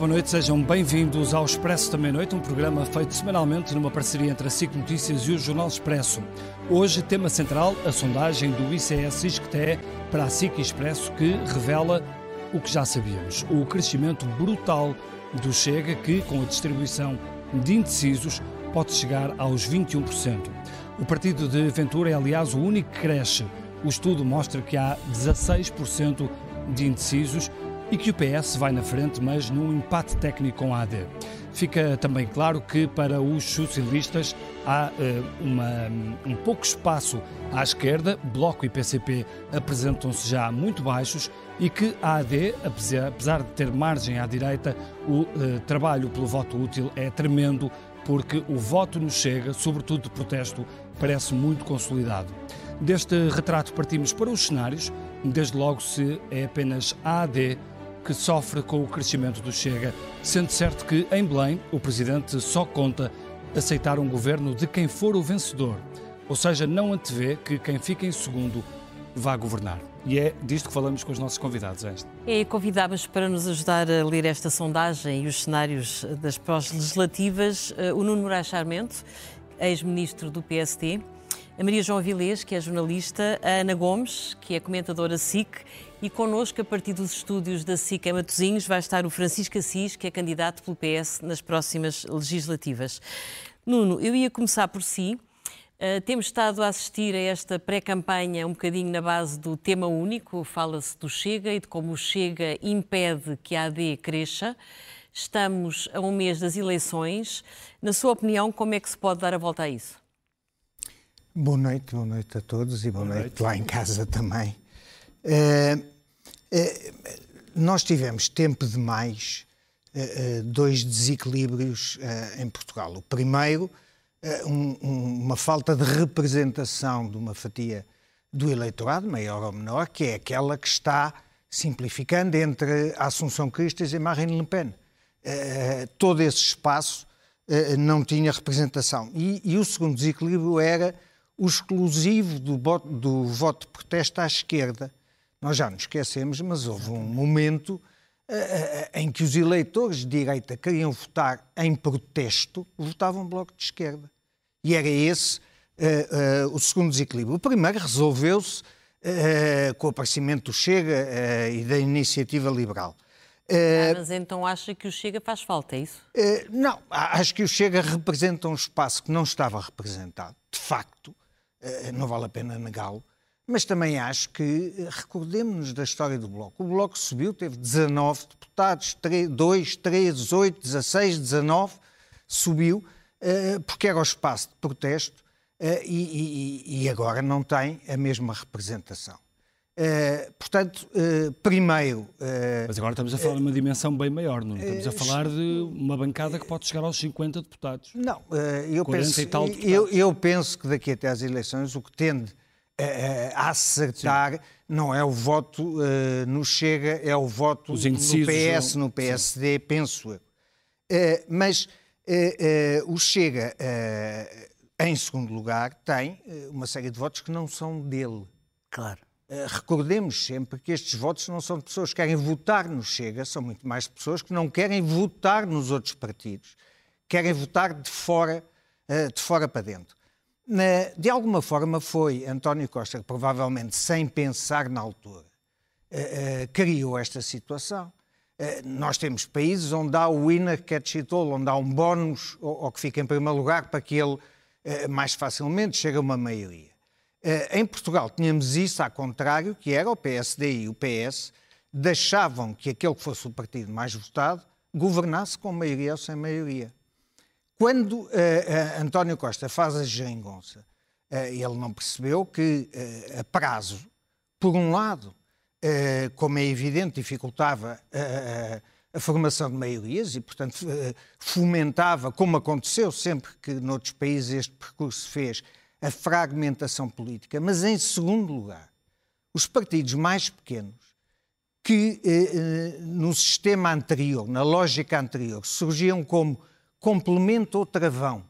Boa noite, sejam bem-vindos ao Expresso da Meia-Noite, um programa feito semanalmente numa parceria entre a SIC Notícias e o Jornal Expresso. Hoje, tema central, a sondagem do ICS ISCTE para a SIC Expresso, que revela o que já sabíamos: o crescimento brutal do Chega, que, com a distribuição de indecisos, pode chegar aos 21%. O partido de Ventura é, aliás, o único que cresce. O estudo mostra que há 16% de indecisos e que o PS vai na frente, mas num empate técnico com a AD. Fica também claro que para os socialistas há uh, uma, um pouco espaço à esquerda, Bloco e PCP apresentam-se já muito baixos e que a AD, apesar, de ter margem à direita, o uh, trabalho pelo voto útil é tremendo porque o voto no Chega, sobretudo de protesto, parece muito consolidado. Deste retrato partimos para os cenários, desde logo se é apenas a AD que sofre com o crescimento do Chega, sendo certo que, em Belém, o presidente só conta aceitar um governo de quem for o vencedor, ou seja, não antevê que quem fica em segundo vá governar. E é disto que falamos com os nossos convidados esta. É, convidámos para nos ajudar a ler esta sondagem e os cenários das pós-legislativas. Eh, o Nuno Moraes Charmento, ex-ministro do PST, a Maria João Avilés, que é jornalista, a Ana Gomes, que é comentadora SIC, e connosco, a partir dos estúdios da SIC em Matosinhos, vai estar o Francisco Assis, que é candidato pelo PS nas próximas legislativas. Nuno, eu ia começar por si. Uh, temos estado a assistir a esta pré-campanha um bocadinho na base do tema único, fala-se do Chega e de como o Chega impede que a AD cresça. Estamos a um mês das eleições. Na sua opinião, como é que se pode dar a volta a isso? Boa noite, boa noite a todos e boa, boa noite. noite. lá em casa também. Uh, uh, nós tivemos tempo demais uh, dois desequilíbrios em Portugal. O primeiro, um, um, uma falta de representação de uma fatia do eleitorado, maior ou menor, que é aquela que está simplificando entre a Assunção Cristas e Marine Le Pen. todo esse espaço não tinha representação. E, e o segundo desequilíbrio era o exclusivo do, do voto de protesto à esquerda, nós já nos esquecemos, mas houve um momento uh, uh, em que os eleitores de direita queriam votar em protesto, votavam Bloco de Esquerda. E era esse uh, o segundo desequilíbrio. O primeiro resolveu-se com o aparecimento do Chega e da iniciativa liberal. Ah, mas então acha que o Chega faz falta, é isso? não, acho que o Chega representa um espaço que não estava representado, de facto, não vale a pena negá-lo, mas também acho que eh, recordemos-nos da história do Bloco. O Bloco subiu, teve 19 deputados, 3, 2, 3, 8, 16, 19, subiu, eh, porque era o espaço de protesto eh, e, e, agora não tem a mesma representação. Uh, portanto, uh, primeiro. Uh, Mas agora estamos a falar de uma dimensão bem maior, não Estamos a falar de uma bancada que pode chegar aos 50 deputados. Não, eu, penso, eu, eu, penso que daqui até às eleições o que tende a acertar Sim. não é o voto uh, no Chega, é o voto no PS, no PSD, Sim. penso eu. Uh, mas uh, o Chega, em segundo lugar, tem uma série de votos que não são dele. Claro. recordemos sempre que estes votos não são de pessoas que querem votar no Chega, são muito mais pessoas que não querem votar nos outros partidos, querem votar de fora, de fora para dentro. De alguma forma foi António Costa, que provavelmente sem pensar na altura, eh, eh, criou esta situação. Eh, nós temos países onde há o winner catch it all, onde há um bónus ou que fica em primeiro lugar para que ele mais facilmente chegue a uma maioria. Em Portugal tínhamos isso ao contrário, que era o PSD e o PS deixavam que aquele que fosse o partido mais votado governasse com maioria ou sem maioria. Quando uh, uh, António Costa faz a geringonça, uh, ele não percebeu que a prazo, por um lado, como é evidente, dificultava a formação de maiorias e, portanto, fomentava, como aconteceu sempre que noutros países este percurso fez, a fragmentação política. Mas, em segundo lugar, os partidos mais pequenos, que no sistema anterior, na lógica anterior, surgiam como complemento ou travão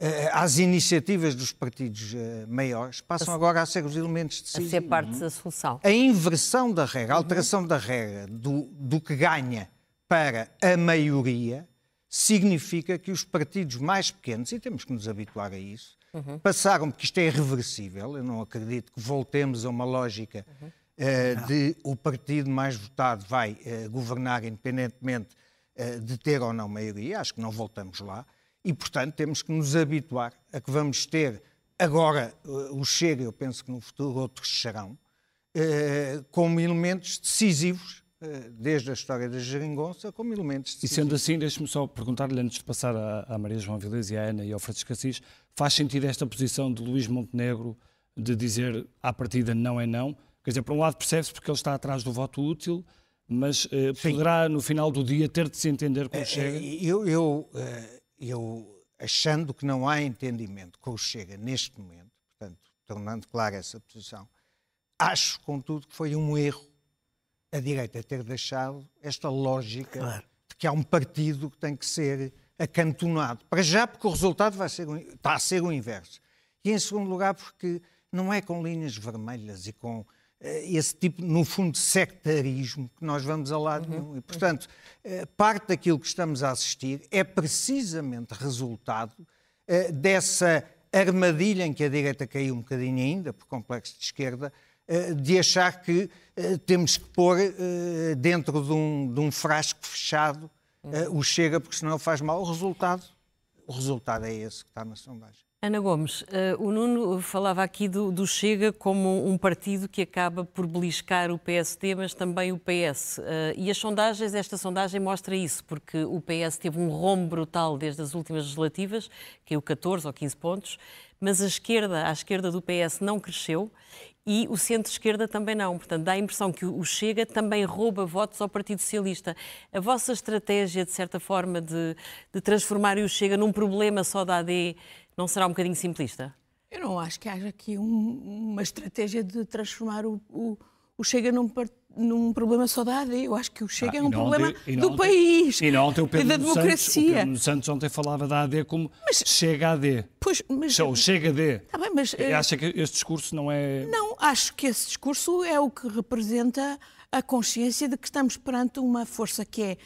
eh, às iniciativas dos partidos eh, maiores, passam agora a ser os elementos decisivos. A ser parte da solução. A inversão da regra, a alteração da regra do, do que ganha para a maioria, significa que os partidos mais pequenos, e temos que nos habituar a isso, uhum. passaram, porque isto é irreversível, eu não acredito que voltemos a uma lógica uhum. uh, de o partido mais votado vai uh, governar independentemente de ter ou não maioria, acho que não voltamos lá. E, portanto, temos que nos habituar a que vamos ter agora eh, o Chega, eu penso que no futuro outros serão, eh, como elementos decisivos, eh, desde a história da geringonça, como elementos decisivos. E sendo assim, deixe-me só perguntar-lhe, antes de passar à, Maria João Vilés e à Ana e ao Francisco Assis, faz sentido esta posição de Luís Montenegro de dizer à partida não é não? Quer dizer, por um lado percebe-se porque ele está atrás do voto útil, mas eh, poderá no final do dia ter de se entender com o Chega? Eu, eu eu, achando que não há entendimento com o Chega neste momento, portanto, tornando clara essa posição, acho, contudo, que foi um erro a direita ter deixado esta lógica claro. de que há um partido que tem que ser acantonado. Para já, porque o resultado vai ser, está a ser o inverso. E, em segundo lugar, porque não é com linhas vermelhas e com eh, esse tipo, no fundo, de sectarismo que nós vamos a lado uhum. nenhum. E, portanto, eh, parte daquilo que estamos a assistir é precisamente resultado eh, dessa armadilha em que a direita caiu um bocadinho ainda, por complexo de esquerda, de achar que temos que pôr dentro de um, de um frasco fechado uhum. o Chega, porque senão faz mal. O resultado, o resultado é esse que está na sondagem. Ana Gomes, uh, o Nuno falava aqui do, do, Chega como um partido que acaba por beliscar o PSD, mas também o PS. Eh, e as sondagens, esta sondagem mostra isso, porque o PS teve um rombo brutal desde as últimas legislativas, caiu 14 ou 15 pontos, mas a esquerda, a esquerda do PS não cresceu e o centro-esquerda também não. Portanto, dá a impressão que o Chega também rouba votos ao Partido Socialista. A vossa estratégia, de certa forma, de, de transformar o Chega num problema só da AD não será um bocadinho simplista? Eu não acho que haja aqui um, uma estratégia de transformar o, o, o Chega num, num, problema só da AD. Eu acho que o Chega ah, é um problema do país e não ontem o Pedro da democracia. Santos, o Pedro Santos ontem falava da AD como mas, Chega AD. Pois, mas, Ou Chega AD. Tá bem, mas, uh, acha que este discurso não é... Não, acho que esse discurso é o que representa a consciência de que estamos perante uma força que é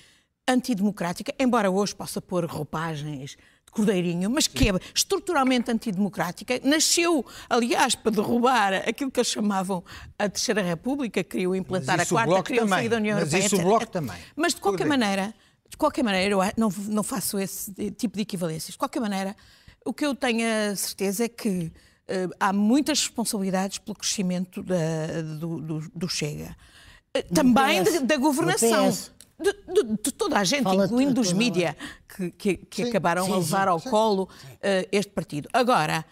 antidemocrática, embora hoje possa pôr roupagens Cordeirinho, mas que é estruturalmente antidemocrática. Nasceu, aliás, para derrubar aquilo que eles chamavam a Terceira República, queriam implantar a Quarta, queriam sair da União mas Europeia. Mas isso o Bloco também. Mas de qualquer maneira, de qualquer maneira, eu não, não faço esse tipo de equivalências. De qualquer maneira, o que eu tenho a certeza é que uh, há muitas responsabilidades pelo crescimento da, do, do, do, Chega. Uh, também da, da governação. De, de, de, toda a gente, Fala incluindo os mídia, que, que, que sim, acabaram sim, a levar sim, ao colo uh, este partido. Agora,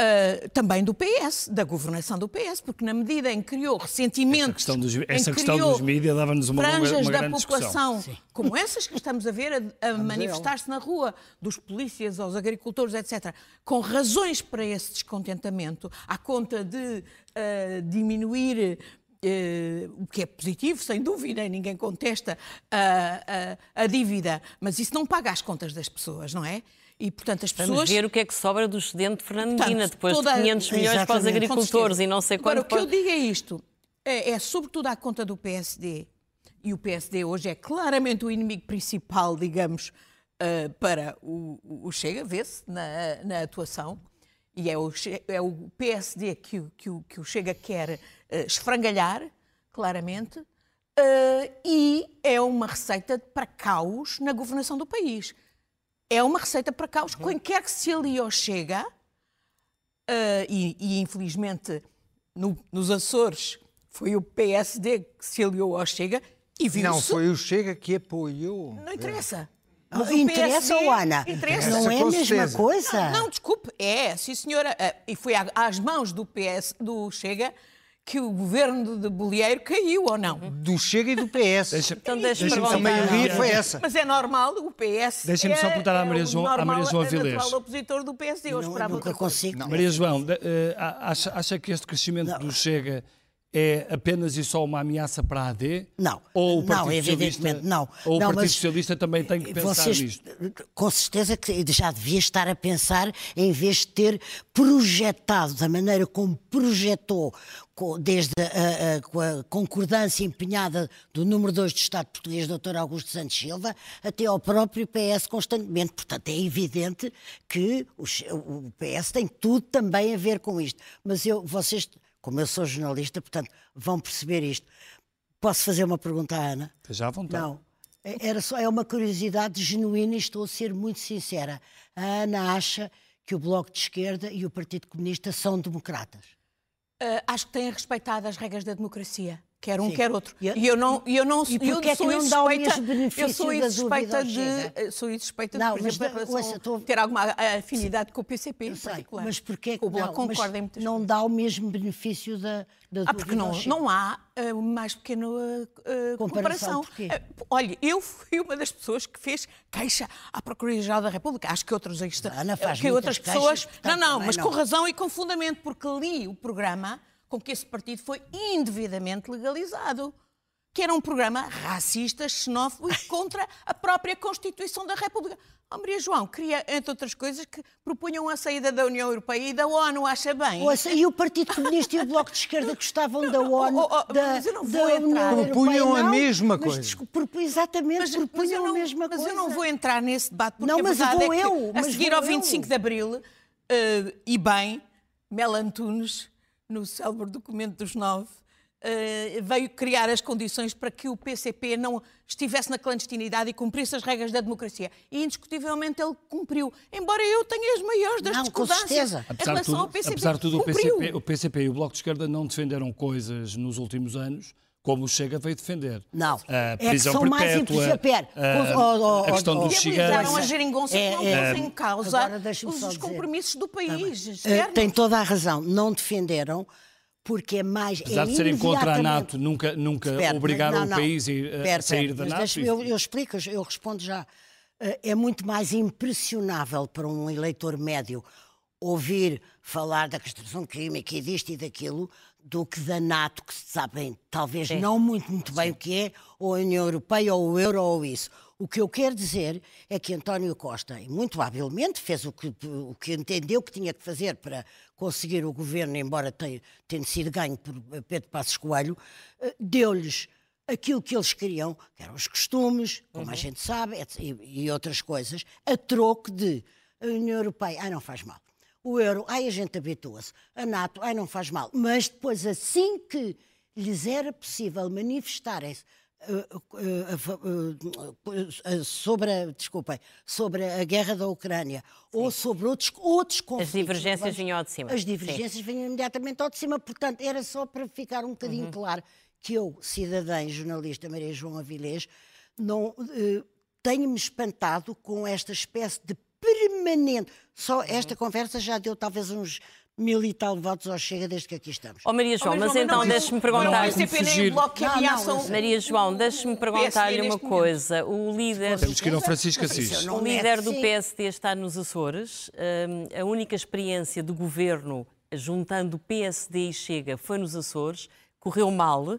uh, também do PS, da governação do PS, porque na medida em que criou ressentimento. Essa questão dos, essa questão dos mídia dava-nos uma, franjas longa, uma da população, como essas que estamos a ver a, a manifestar-se na rua, dos polícias aos agricultores, etc., com razões para esse descontentamento, à conta de uh, diminuir o que é positivo, sem dúvida, ninguém contesta a, a, a, dívida, mas isso não paga as contas das pessoas, não é? E, portanto, as pessoas... Vamos ver o que é que sobra do excedente Fernandina, depois toda... de 500 milhões Exatamente. para os agricultores e não sei quanto... Agora, o que eu digo é isto, é, é sobretudo à conta do PSD, e o PSD hoje é claramente o inimigo principal, digamos, uh, para o, o Chega, vê-se na, na atuação, e é o, é o PSD que, o, que, o, que o Chega quer uh, esfrangalhar, claramente, uh, e é uma receita para caos na governação do país. É uma receita para caos. Uhum. Quem quer que se alie ao Chega, uh, e, e, infelizmente no, nos Açores foi o PSD que se aliou ao Chega, e viu Não, foi o Chega que apoiou. Não interessa. Mas interessa, PSD, Ana? Interessa. Não é a mesma coisa? Não, não, desculpe. É, sim, senhora. E foi às mãos do PS, do Chega, que o governo de Bolieiro caiu ou não? Do Chega e do PS. Deixa, então deixa deixa a maioria foi essa. Mas é normal, o PS Deixa-me só perguntar à Maria João, é à Maria João Avilés. É opositor do PSD. Eu não, esperava nunca consigo. Não. Maria João, eh, acha, acha que este crescimento não. do Chega é apenas e só uma ameaça para a AD? Não. Ou o Partido não, evidentemente não. Ou não, o Partido Socialista também tem que pensar vocês, nisto? Com certeza que já devia estar a pensar em vez de ter projetado da maneira como projetou desde a, a, a concordância empenhada do número 2 do Estado português, Dr. Augusto Santos Silva, até ao próprio PS constantemente. Portanto, é evidente que o, o PS tem tudo também a ver com isto. Mas eu, vocês como eu sou jornalista, portanto, vão perceber isto. Posso fazer uma pergunta à Ana? Já à vontade. Não. É, era só, é uma curiosidade genuína e estou a ser muito sincera. A Ana acha que o Bloco de Esquerda e o Partido Comunista são democratas? Uh, acho que têm respeitado as regras da democracia quer um, Sim. quer outro. E eu não, eu não, e eu é sou que não benefício eu sou insuspeita de, sou insuspeita não, de, por exemplo, ouça, tô... ter alguma afinidade com o PCP em particular. Mas porquê que não, concorda em muitas não dá o mesmo benefício da, da ah, porque não, não há uh, mais pequena uh, uh, comparação. Uh, olha, eu fui uma das pessoas que fez queixa à Procuradoria-Geral da República. Acho que outros Ana faz que outras pessoas. Queixas, não, não, mas não. com razão e com fundamento, porque li o programa com que esse partido foi indevidamente legalizado. Que era um programa racista, xenófobo e contra a própria Constituição da República. Oh, Maria João queria, entre outras coisas, que propunham a saída da União Europeia e da ONU, acha bem? Ouça, e o Partido Comunista e o Bloco de Esquerda gostavam da ONU, oh, oh, da, mas eu não vou entrar. Propunham a mesma coisa. Mas, exatamente, mas, propunham mas a mesma mas coisa. Mas eu não vou entrar nesse debate, porque não, a mas verdade vou é que, eu, a seguir ao 25 eu. de Abril, uh, e bem, Mel Antunes no célebre documento dos nove, uh, veio criar as condições para que o PCP não estivesse na clandestinidade e cumprisse as regras da democracia. E indiscutivelmente ele cumpriu, embora eu tenha as maiores das não, discordâncias em relação ao PCP. Apesar de tudo, o PCP, o PCP e o Bloco de Esquerda não defenderam coisas nos últimos anos como o Chega veio defender. Não. A prisão é perpétua, a, a questão dos gigantes. a geringonça é, não é, em causa os compromissos do país. Tá tem toda a razão. Não defenderam porque é mais. Apesar é de serem contra a NATO, nunca, nunca espera, obrigaram não, não, o país a, a sair da NATO. Eu, eu explico, eu respondo já. Eh, é muito mais impressionável para um eleitor médio ouvir falar da construção química e disto e daquilo do que da NATO, que sabem talvez Sim. não muito, muito bem Sim. o que é, ou a União Europeia, ou o euro, ou isso. O que eu quero dizer é que António Costa, muito habilmente, fez o que, o que entendeu que tinha que fazer para conseguir o governo, embora tenha, tenha sido ganho por Pedro Passos Coelho, eh, deu-lhes aquilo que eles queriam, que eram os costumes, como uhum. a gente sabe, e, e outras coisas, a troco de a União Europeia, ah, não faz mal o euro, ai, a gente habitua-se. A NATO, ai, não faz mal. Mas depois, assim que lhes era possível manifestarem-se uh, uh, uh, sobre, a, desculpem, sobre a guerra da Ucrânia Sim. ou sobre outros, outros conflitos. As divergências vinham ao de cima. As divergências Sim. vinham imediatamente ao de cima. Portanto, era só para ficar um bocadinho uhum. claro que eu, cidadã e jornalista Maria João Avilés, não tenho-me espantado com esta espécie de permanente. Só esta conversa já deu talvez uns mil e tal votos ao Chega desde que aqui estamos. Oh Maria João, oh, mas, mas então deixe-me perguntar... Não, Maria João, deixe-me perguntar-lhe uma coisa. O líder... Temos que ir ao Francisco Assis. O líder do PSD está nos Açores. Hum, a única experiência do governo juntando PSD e Chega foi nos Açores. Correu mal.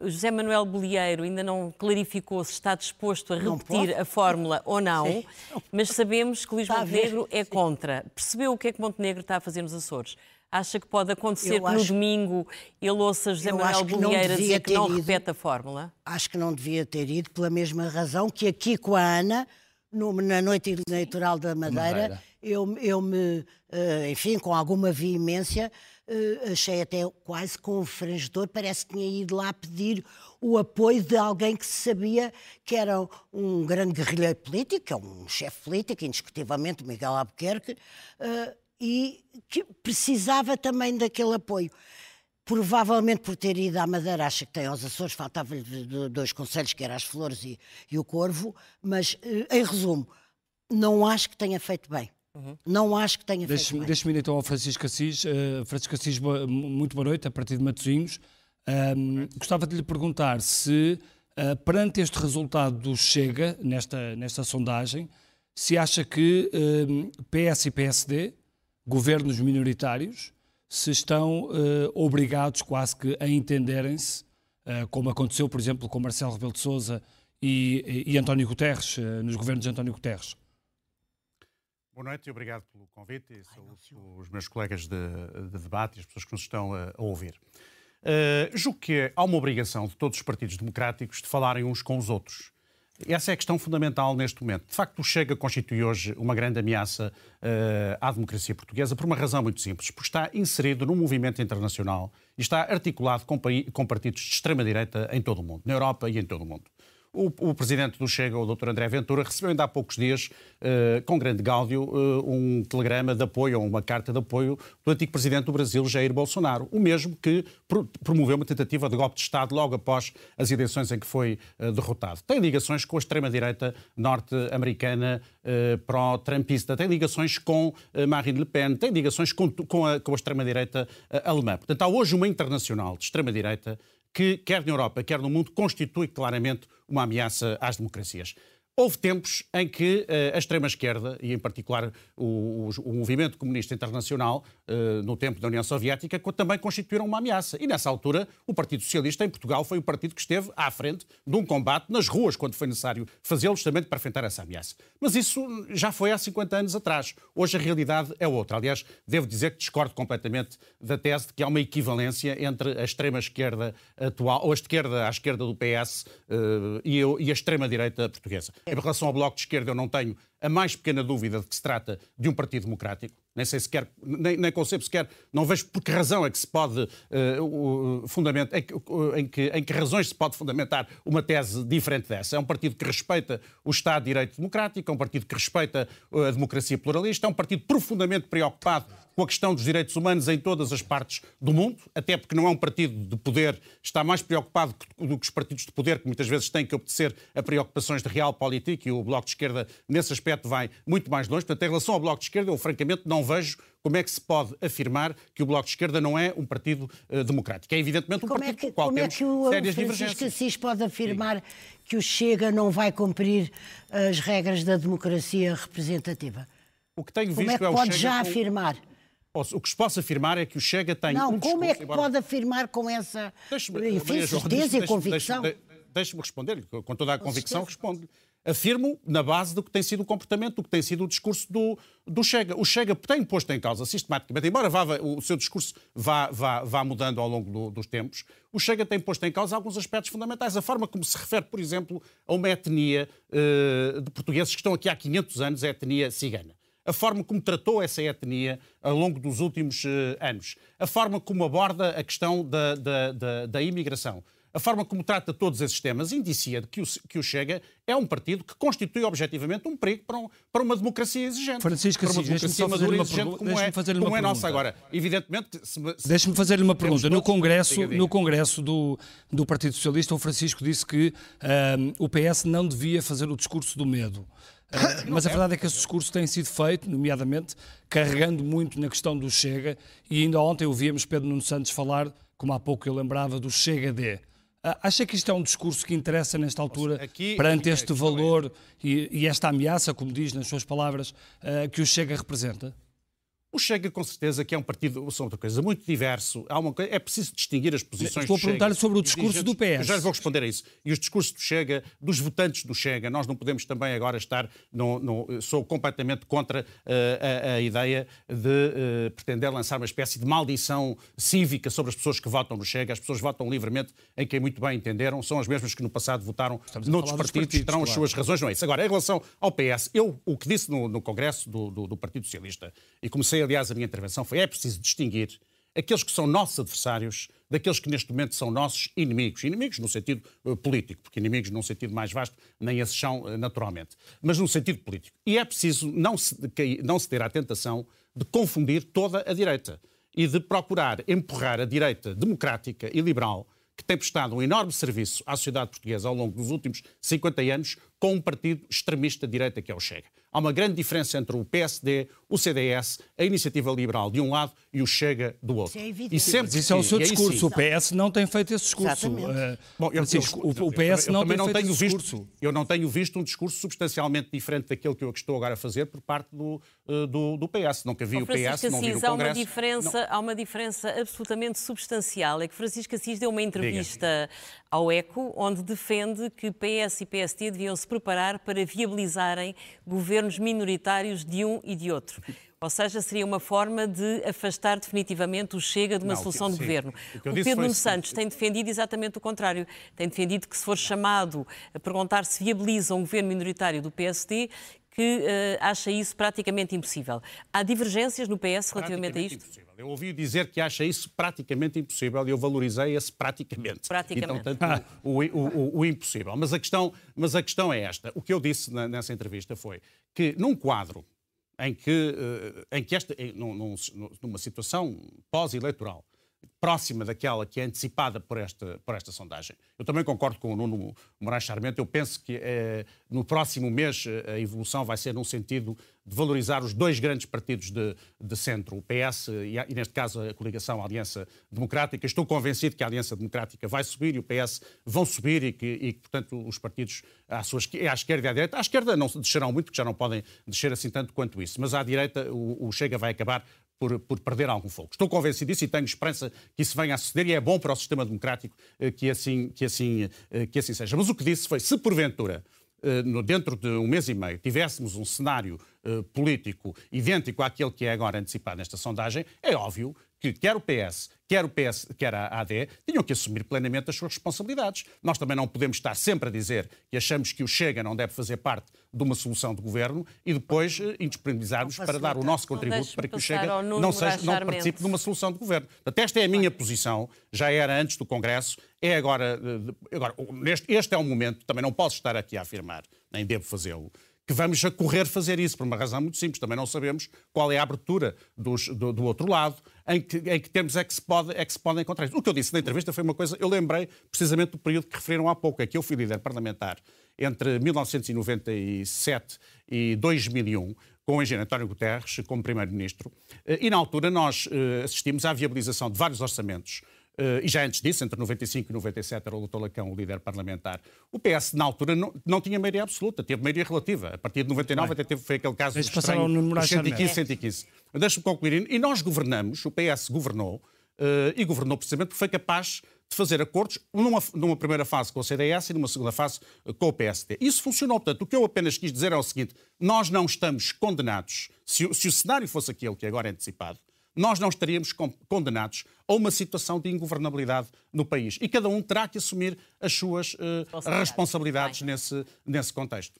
José Manuel Bolieiro ainda não clarificou se está disposto a repetir a fórmula ou não, Sim. mas sabemos que Luís está Montenegro é contra. Percebeu o que é que Montenegro está a fazer nos Açores? Acha que pode acontecer eu que acho, no domingo ele ouça José Manuel Bolieiro dizer que não ido, repete a fórmula? Acho que não devia ter ido pela mesma razão que aqui com a Ana, no, na noite eleitoral da Madeira, Madeira. Eu, eu me, eh, enfim, com alguma veemência, uh, achei até quase confrangedor, parece que tinha ido lá pedir o apoio de alguém que se sabia que era um grande guerrilheiro político, é um chefe político, indiscutivelmente, Miguel Albuquerque, uh, e que precisava também daquele apoio. Provavelmente por ter ido à Madeira, acha que tem aos Açores, faltava-lhe dois conselhos, que eram as Flores e, e o Corvo, mas, uh, em resumo, não acho que tenha feito bem Uhum. Não acho que tenha deixe, feito Deixe-me então ao Francisco Assis. Uh, Francisco Assis, muito boa noite, a partir de Matosinhos. Um, gostava de lhe perguntar se, uh, perante este resultado do Chega, nesta, nesta sondagem, se acha que PS e PSD, governos minoritários, se estão uh, obrigados quase que a entenderem-se, uh, como aconteceu, por exemplo, com Marcelo Rebelo de Sousa e, e, e António Guterres, nos governos de António Guterres. Boa noite e obrigado pelo convite e saúdo os meus colegas de, de, debate e as pessoas que nos estão a, a ouvir. Uh, julgo que há uma obrigação de todos os partidos democráticos de falarem uns com os outros. Essa é a questão fundamental neste momento. De facto, o Chega constitui hoje uma grande ameaça uh, à democracia portuguesa por uma razão muito simples, porque está inserido num movimento internacional e está articulado com, com partidos de extrema-direita em todo o mundo, na Europa e em todo o mundo. O, o, presidente do Chega, o Dr. André Ventura, recebeu ainda há poucos dias, uh, com grande gáudio, uh, um telegrama de apoio, ou uma carta de apoio do antigo presidente do Brasil, Jair Bolsonaro. O mesmo que pro promoveu uma tentativa de golpe de Estado logo após as eleições em que foi uh, derrotado. Tem ligações com a extrema-direita norte-americana pró-trumpista, tem ligações com Marine Le Pen, tem ligações com, com a, com a extrema-direita alemã. Portanto, há hoje uma internacional de extrema-direita que, quer na Europa, quer no mundo, constitui claramente uma ameaça às democracias. Houve tempos em que uh, a extrema-esquerda, e em particular o, o, o movimento comunista internacional, no tempo da União Soviética, também constituíram uma ameaça. E nessa altura, o Partido Socialista em Portugal foi o partido que esteve à frente de um combate nas ruas, quando foi necessário fazê-lo, justamente para enfrentar essa ameaça. Mas isso já foi há 50 anos atrás. Hoje a realidade é outra. Aliás, devo dizer que discordo completamente da tese de que há uma equivalência entre a extrema-esquerda atual, ou a esquerda à esquerda do PS uh, e, e a extrema-direita portuguesa. Em relação ao Bloco de Esquerda, eu não tenho a mais pequena dúvida de que se trata de um partido democrático. Nem sei sequer, nem, nem concebo sequer, não vejo por que razão é que se pode uh, fundamentar, em, em, que, em que razões se pode fundamentar uma tese diferente dessa. É um partido que respeita o Estado de Direito Democrático, é um partido que respeita a democracia pluralista, é um partido profundamente preocupado com a questão dos direitos humanos em todas as partes do mundo, até porque não é um partido de poder, está mais preocupado do que os partidos de poder, que muitas vezes têm que obedecer a preocupações de realpolitik, e o Bloco de Esquerda, nesse aspecto, vai muito mais longe. Portanto, em relação ao Bloco de Esquerda, eu francamente não vejo como é que se pode afirmar que o Bloco de Esquerda não é um partido uh, democrático. É evidentemente um como partido é que, o qual como é que o sérias Francisco Assis pode afirmar Sim. que o Chega não vai cumprir as regras da democracia representativa? O que tenho como visto é que pode é já com... afirmar? O que se possa afirmar é que o Chega tem não, um como discurso, é que embora... pode afirmar com essa enfim, certeza e convicção? Deixe-me responder, com toda a convicção respondo. Afirmo na base do que tem sido o comportamento, do que tem sido o discurso do, do Chega. O Chega tem posto em causa sistematicamente, embora vá, o seu discurso vá, vá, vá mudando ao longo do, dos tempos, o Chega tem posto em causa alguns aspectos fundamentais. A forma como se refere, por exemplo, a uma etnia uh, de portugueses que estão aqui há 500 anos, a etnia cigana a forma como tratou essa etnia ao longo dos últimos uh, anos, a forma como aborda a questão da, da, da, da, imigração, a forma como trata todos esses temas, indicia que o, que o Chega é um partido que constitui objetivamente um perigo para, um, para uma democracia exigente. Francisco, para uma democracia madura exigente como é, como é nossa agora. Evidentemente... Se, se Deixe-me fazer-lhe uma pergunta. No Congresso, no congresso do, do Partido Socialista, o Francisco disse que um, o PS não devia fazer o discurso do medo. Uh, mas a verdade é que esse discurso tem sido feito, nomeadamente, carregando muito na questão do Chega, e ainda ontem ouvíamos Pedro Nuno Santos falar, como há pouco eu lembrava, do Chega D. Uh, acha que isto é um discurso que interessa nesta altura, aqui, perante este valor e, e, esta ameaça, como diz nas suas palavras, uh, que o Chega representa? O Chega, com certeza, que é um partido, são outra coisa, muito diverso. Há uma, é preciso distinguir as posições Estou a perguntar sobre o discurso do PS. Eu já lhe vou responder a isso. E os discursos do Chega, dos votantes do Chega, nós não podemos também agora estar. No, no, sou completamente contra uh, a, a, ideia de uh, pretender lançar uma espécie de maldição cívica sobre as pessoas que votam no Chega. As pessoas votam livremente em quem muito bem entenderam. São as mesmas que no passado votaram noutros partidos, partidos, terão claro. as suas razões. Não é isso. Agora, em relação ao PS, eu o que disse no, no Congresso do, do, do Partido Socialista, e comecei aliás, a minha intervenção foi: é preciso distinguir aqueles que são nossos adversários daqueles que neste momento são nossos inimigos. Inimigos no sentido uh, político, porque inimigos num sentido mais vasto, nem esses são uh, naturalmente, mas no sentido político. E é preciso não se, não se ter a tentação de confundir toda a direita e de procurar empurrar a direita democrática e liberal que tem prestado um enorme serviço à sociedade portuguesa ao longo dos últimos 50 anos, com um partido extremista de direita que é o Chega. Há uma grande diferença entre o PSD, o CDS, a Iniciativa Liberal de um lado e o Chega do outro. Isso é evidente. e sempre Mas isso é o seu discurso. sim. O PS não tem feito esse discurso. Uh, Bom, eu, Francisco, eu- o- o PS eu não tem não feito tenho esse visto, discurso. Eu não tenho visto um discurso substancialmente diferente daquele que eu estou agora a fazer por parte do, eh, do, do PS. Nunca vi Ó, o PS, Francisco não vi no Assis, há uma, Congresso. diferença, há uma diferença absolutamente substancial. É que Francisco Assis deu uma entrevista ao ECO, onde defende que PS e PST deviam se preparar para viabilizarem governos minoritários de um e de outro. Ou seja, seria uma forma de afastar definitivamente o Chega de uma Não, que- solução de sim. governo. O O, Pedro Nuno Santos tem defendido exatamente o contrário. Tem defendido que se for chamado a perguntar se viabiliza um governo minoritário do PSD, que eh, acha isso praticamente impossível. Há divergências no PS relativamente a isto? impossível. Eu ouvi dizer que acha isso praticamente impossível e eu valorizei esse praticamente. Praticamente. Então, tanto o, o- o- o impossível. Mas a, questão, mas a questão é esta. O que eu disse na- nessa entrevista foi que num quadro em que, eh, em que esta, em- num- num- numa situação pós-eleitoral, próxima daquela que é antecipada por esta, por esta sondagem. Eu também concordo com o Nuno Moraes Charmente. Eu penso que eh, no próximo mês eh, a evolução vai ser num sentido de valorizar os dois grandes partidos de, de centro, o PS e, e, neste caso, a coligação a Aliança Democrática. Estou convencido que a Aliança Democrática vai subir e o PS vão subir e que, e portanto, os partidos à, sua, à esquerda e à direita, à esquerda não descerão muito, porque já não podem descer assim tanto quanto isso, mas à direita o, o Chega vai acabar por, por perder algum fogo. Estou convencido disso e tenho esperança que isso venha a suceder e é bom para o sistema democrático eh, que assim, que assim, eh, que assim seja. Mas o que disse foi, se porventura eh, dentro de um mês e meio, tivéssemos um cenário político idêntico àquele que é agora antecipado nesta sondagem, é óbvio que quer o PS, quer o PS, quer a AD, tinham que assumir plenamente as suas responsabilidades. Nós também não podemos estar sempre a dizer que achamos que o Chega não deve fazer parte de uma solução de governo e depois eh, indisponibilizarmos para dar o nosso contributo para que o Chega não, seja, não participe de uma solução de governo. Portanto, esta é a minha posição, já era antes do Congresso, é agora. eh, agora este é o momento, também não posso estar aqui a afirmar, nem devo fazê-lo, que vamos a correr fazer isso, por uma razão muito simples. Também não sabemos qual é a abertura dos- do, do outro lado, em que, em que termos é que, se pode, é que se pode encontrar isso. O que eu disse na entrevista foi uma coisa, eu lembrei precisamente do período que referiram há pouco, é que eu fui líder parlamentar entre 1997 e 2001, com o engenheiro António Guterres como primeiro-ministro, eh, e na altura nós eh, assistimos à viabilização de vários orçamentos e já antes disso, entre 95 e 97, era o Dr. Lacão o líder parlamentar. O PS, na altura, não, não tinha maioria absoluta, teve maioria relativa. A partir de 99 até teve, foi aquele caso estranho, Moraes dos 115, Charmente. 115. Deixa-me concluir. E nós governamos, o PS governou, eh, e governou precisamente porque foi capaz de fazer acordos numa, numa primeira fase com o CDS e numa segunda fase eh, com o PSD. Isso funcionou. Portanto, o que eu apenas quis dizer é o seguinte: nós não estamos condenados, se, se o cenário fosse aquele que agora é antecipado, nós não estaríamos con- condenados a uma situação de ingovernabilidade no país. E cada um terá que assumir as suas eh, responsabilidades nesse, nesse contexto.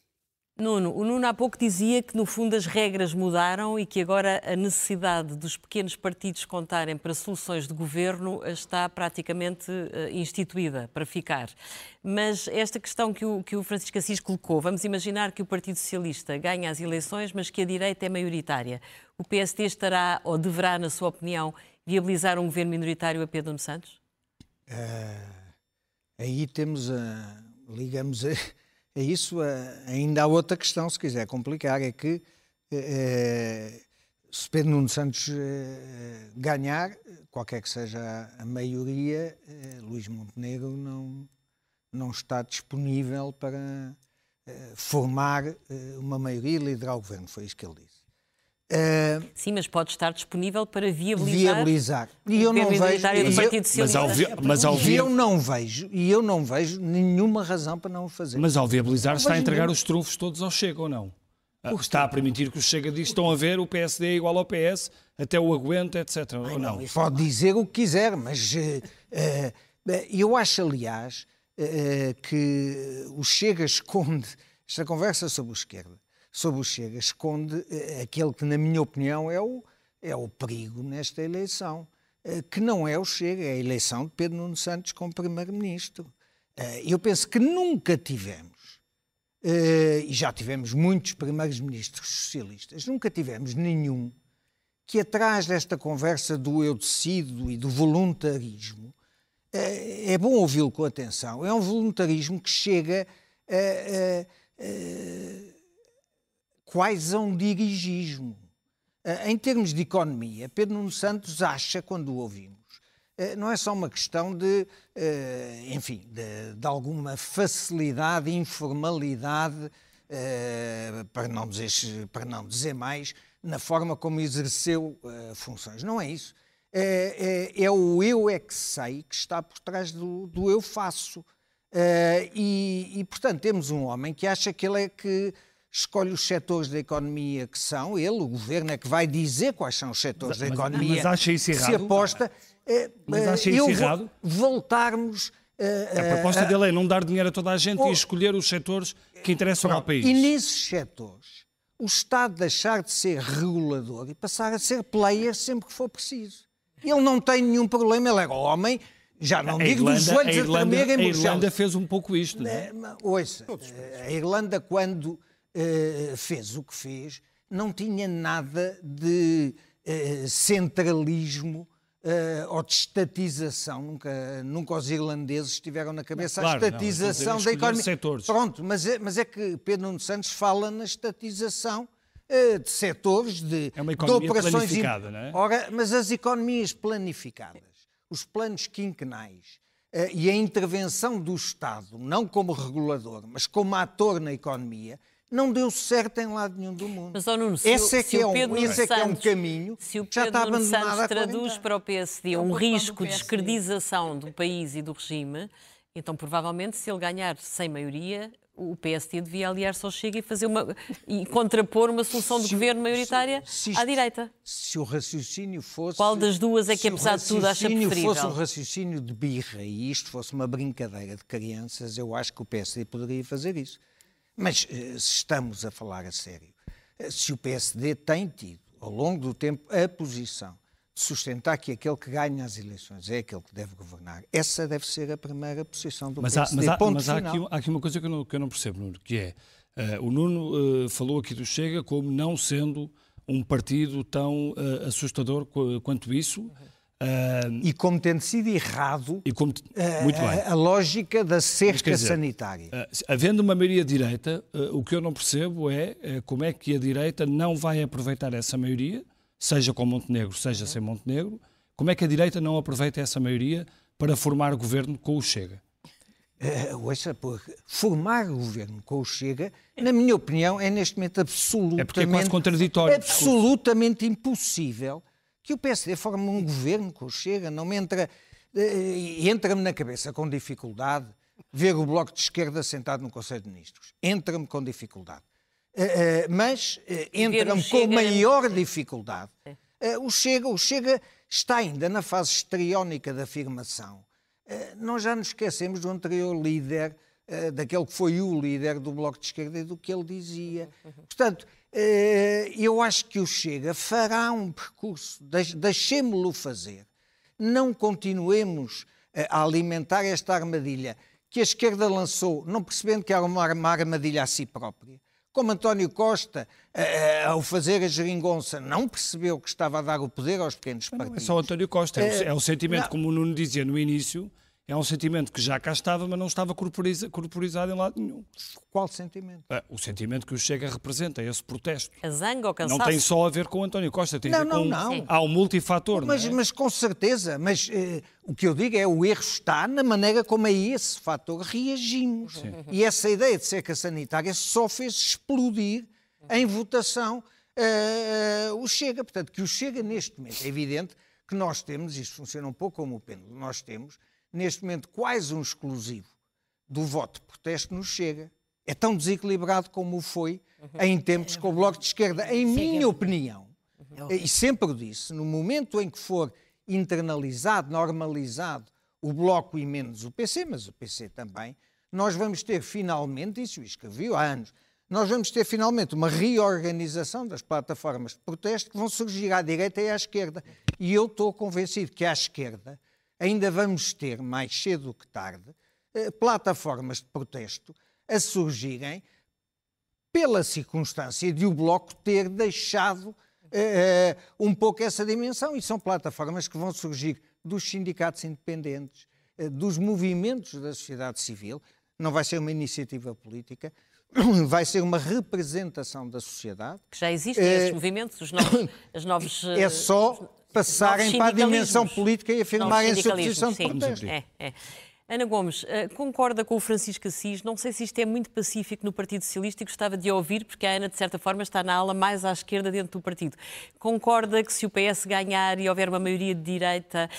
Nuno, o Nuno há pouco dizia que no fundo as regras mudaram e que agora a necessidade dos pequenos partidos contarem para soluções de governo está praticamente eh, instituída para ficar. Mas esta questão que o, que o Francisco Assis colocou, vamos imaginar que o Partido Socialista ganha as eleições, mas que a direita é maioritária. O PSD estará ou deverá, na sua opinião, viabilizar um governo minoritário a Pedro Santos? Aí temos a. Ligamos a, a isso, a- ainda há outra questão, se quiser complicar, é que eh, se Pedro Nuno Santos eh, ganhar, qualquer que seja a, maioria, eh, Luís Montenegro não, não está disponível para eh, formar eh, uma maioria e liderar o governo. Foi isso que ele disse. Eh, Sim, mas pode estar disponível para viabilizar, viabilizar. E o eu não vejo. do e eu- Partido Mas ao, vi- mas, ao vi- eu não vejo, e eu não vejo nenhuma razão para não o fazer. mas ao viabilizar está a entregar nenhum. os trunfos todos ao Chega ou não? Ah, Está a permitir que o Chega diz estão a ver o PSD é igual ao PS, até o aguenta, etc. ou não? Pode dizer o que quiser, mas eh, eh, eu acho, aliás, que o Chega esconde, esta conversa sobre o esquerda, sobre o Chega, esconde eh, aquele que, na minha opinião, é o, é o perigo nesta eleição, eh, que não é o Chega, é a eleição de Pedro Nuno Santos como Primeiro-Ministro. Eh, Eu penso que nunca tivemos e já tivemos muitos primeiros ministros socialistas, nunca tivemos nenhum que atrás desta conversa do eu decido e do voluntarismo, é bom ouvi-lo com atenção, é um voluntarismo que chega a, a- a quase a um dirigismo. Uh, em termos de economia, Pedro Nuno Santos acha, quando o ouvimos, uh, não é só uma questão de, uh, enfim, de, de, alguma facilidade, informalidade, para, não dizer, para não dizer mais, na forma como exerceu funções. Não é isso. É, é, é, o eu é que sei que está por trás do, do eu faço. E, e, portanto, temos um homem que acha que ele é que escolhe os setores da economia que são, ele, o governo, é que vai dizer quais são os setores mas, da economia mas acha isso errado? se aposta. É, mas acha isso errado? Voltarmos. a proposta dele é não dar dinheiro a toda a gente e escolher os setores que interessam ao país. E nesses setores, o Estado deixar de ser regulador e passar a ser player sempre que for preciso. Ele não tem nenhum problema, ele é homem, já não a digo Irlanda, dos joelhos a, Irlanda, a tremer em A Irlanda fez um pouco isto, não é? Ouça, a Irlanda quando uh, fez o que fez, não tinha nada de uh, centralismo uh, ou de estatização. Nunca, nunca os irlandeses tiveram na cabeça não, claro, a estatização não, da economia. Setores. Pronto, mas é, mas é que Pedro Nuno Santos fala na estatização de setores, de, é uma economia de operações. Planificada, não é? Ora, mas as economias planificadas, os planos quinquenais, e a intervenção do Estado, não como regulador, mas como ator na economia, não deu certo em lado nenhum do mundo. Mas, oh Nuno, se, esse é que, é, um, esse é, que é um caminho se o Pedro já está Nuno Santos traduz para o PSD um risco de descredização do país e do regime, então provavelmente se ele ganhar sem maioria, o PSD devia aliar-se ao Chega e fazer uma e contrapor uma solução de se, governo maioritária se, se, à direita. Se o raciocínio fosse qual das duas é que apesar de tudo acha preferível? Se o fosse um raciocínio de birra e isto fosse uma brincadeira de crianças, eu acho que o PSD poderia fazer isso. Mas eh, se estamos a falar a sério, eh, se o PSD tem tido, ao longo do tempo, a posição de sustentar que aquele que ganha as eleições é aquele que deve governar, essa deve ser a primeira posição do mas PSD. Há, mas há, mas há, aqui, há aqui, uma coisa que eu não, que eu não percebo, Nuno, que é, uh, o Nuno uh, falou aqui do Chega como não sendo um partido tão uh, assustador quanto isso, Uh, e como tendo sido errado como, uh, a, lógica da cerca dizer, sanitária. Uh, havendo uma maioria direita, o que eu não percebo é como é que a direita não vai aproveitar essa maioria, seja com Montenegro, seja sem Montenegro, como é que a direita não aproveita essa maioria para formar governo com o Chega? Uh, ouça, formar governo com o Chega, na minha opinião, é neste momento absolutamente, é porque é quase contraditório, absolutamente impossível que o PSD forme um governo com o Chega, não me entra, eh, entra-me na cabeça com dificuldade ver o Bloco de Esquerda sentado no Conselho de Ministros. Entra-me com dificuldade. Uh, uh, mas entra-me com maior dificuldade. o, Chega, o Chega está ainda na fase estriónica da afirmação. nós já nos esquecemos do anterior líder, daquele que foi o líder do Bloco de Esquerda e do que ele dizia. Portanto, eh, eu acho que o Chega fará um percurso, deixemos-lo fazer. Não continuemos eh, a alimentar esta armadilha que a esquerda lançou, não percebendo que era uma armadilha a si própria. Como António Costa, eh, ao fazer a geringonça, não percebeu que estava a dar o poder aos pequenos partidos. Não é só António Costa, é, o sentimento, não. como o Nuno dizia no início, é um sentimento que já cá estava, mas não estava corporiza, corporizado em lado nenhum. Qual sentimento? É, o sentimento que o Chega representa, esse protesto. A zanga ou cansaço? Não tem só a ver com o António Costa, tem não, a ver com... Não, não. Há um multifator, mas, é? mas com certeza, mas uh, o que eu digo é o erro está na maneira como a esse fator reagimos. Sim. E essa ideia de seca sanitária só fez explodir em votação uh, o Chega. Portanto, que o Chega neste momento, é evidente que nós temos, isto funciona um pouco como o pêndulo, nós temos neste momento quase um exclusivo do voto de protesto nos chega. É tão desequilibrado como foi em tempos com o Bloco de Esquerda. Em minha opinião, e sempre o disse, no momento em que for internalizado, normalizado o Bloco e menos o PC, mas o PC também, nós vamos ter finalmente, isso escrevi há anos, nós vamos ter finalmente uma reorganização das plataformas de protesto que vão surgir à direita e à esquerda. E eu estou convencido que à esquerda ainda vamos ter, mais cedo do que tarde, eh, plataformas de protesto a surgirem pela circunstância de o Bloco ter deixado uh, um pouco essa dimensão. E são plataformas que vão surgir dos sindicatos independentes, uh, dos movimentos da sociedade civil, não vai ser uma iniciativa política, vai ser uma representação da sociedade. Que já existem É- esses movimentos, os novos, as novos... É só passarem para a dimensão política e afirmarem a sua posição de protesto. É, é. Ana Gomes, eh, concorda com o Francisco Assis? Não sei se isto é muito pacífico no Partido Socialista e gostava de a ouvir, porque a Ana, de certa forma, está na ala mais à esquerda dentro do partido. Concorda que se o PS ganhar e houver uma maioria de direita.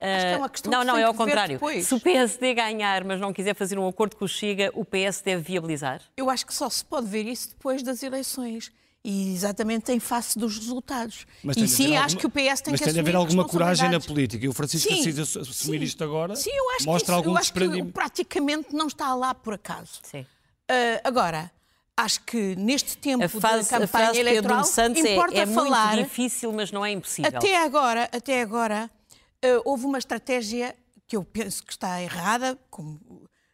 Acho que é uma eh, questão não, que não, é ao contrário. depois. Se o PSD ganhar, mas não quiser fazer um acordo com o Chega, o PS deve viabilizar? Eu acho que só se pode ver isso depois das eleições. E exatamente em face dos resultados. Mas tem e de sim, haver acho alguma- que o PS tem mas que tem de haver assumir alguma coragem na política. E o Francisco Sim, Assis assumir sim. isto agora Sim, eu acho mostra que isso, algum eu acho que praticamente não está lá por acaso. Sim. Ah, agora, acho que neste tempo A, fase, da a campanha eleitoral Santos é, importa é muito falar difícil, mas não é impossível. até agora, até agora eh, houve uma estratégia que eu penso que está errada, como-